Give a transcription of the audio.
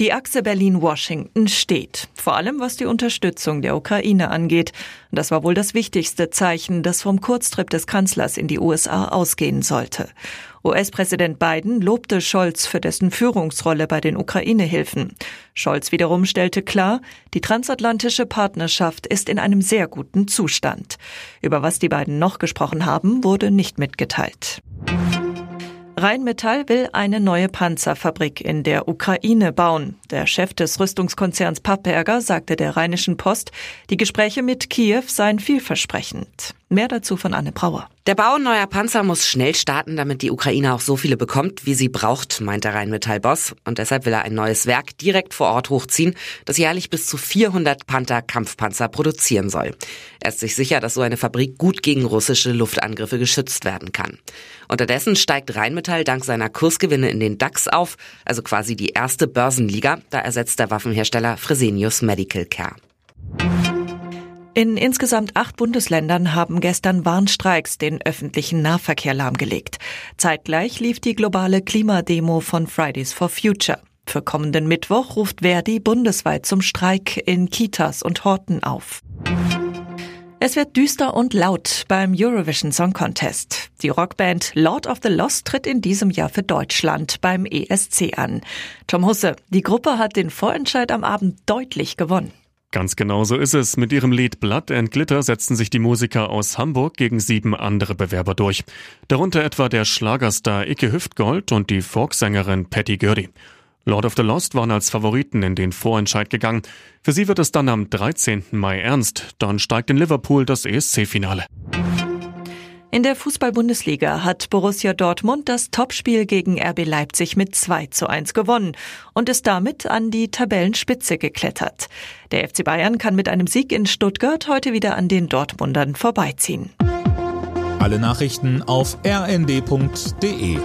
Die Achse Berlin-Washington steht, vor allem was die Unterstützung der Ukraine angeht. Das war wohl das wichtigste Zeichen, das vom Kurztrip des Kanzlers in die USA ausgehen sollte. US-Präsident Biden lobte Scholz für dessen Führungsrolle bei den Ukraine-Hilfen. Scholz wiederum stellte klar, die transatlantische Partnerschaft ist in einem sehr guten Zustand. Über was die beiden noch gesprochen haben, wurde nicht mitgeteilt. Rheinmetall will eine neue Panzerfabrik in der Ukraine bauen. Der Chef des Rüstungskonzerns Pappberger sagte der Rheinischen Post, die Gespräche mit Kiew seien vielversprechend. Mehr dazu von Anne Brauer. Der Bau neuer Panzer muss schnell starten, damit die Ukraine auch so viele bekommt, wie sie braucht, meint der Rheinmetall-Boss. Und deshalb will er ein neues Werk direkt vor Ort hochziehen, das jährlich bis zu 400 Panther-Kampfpanzer produzieren soll. Er ist sich sicher, dass so eine Fabrik gut gegen russische Luftangriffe geschützt werden kann. Unterdessen steigt Rheinmetall dank seiner Kursgewinne in den DAX auf, also quasi die erste Börsenliga. Da ersetzt der Waffenhersteller Fresenius Medical Care. In insgesamt acht Bundesländern haben gestern Warnstreiks den öffentlichen Nahverkehr lahmgelegt. Zeitgleich lief die globale Klimademo von Fridays for Future. Für kommenden Mittwoch ruft Verdi bundesweit zum Streik in Kitas und Horten auf. Es wird düster und laut beim Eurovision Song Contest. Die Rockband Lord of the Lost tritt in diesem Jahr für Deutschland beim ESC an. Tom Husse, die Gruppe hat den Vorentscheid am Abend deutlich gewonnen. Ganz genau so ist es. Mit ihrem Lied Blood and Glitter setzten sich die Musiker aus Hamburg gegen sieben andere Bewerber durch. Darunter etwa der Schlagerstar Icke Hüftgold und die Folksängerin Patty Gurdy. Lord of the Lost waren als Favoriten in den Vorentscheid gegangen. Für sie wird es dann am 13. Mai ernst. Dann steigt in Liverpool das ESC-Finale. In der Fußball-Bundesliga hat Borussia Dortmund das Topspiel gegen RB Leipzig mit 2 zu 1 gewonnen und ist damit an die Tabellenspitze geklettert. Der FC Bayern kann mit einem Sieg in Stuttgart heute wieder an den Dortmundern vorbeiziehen. Alle Nachrichten auf rnd.de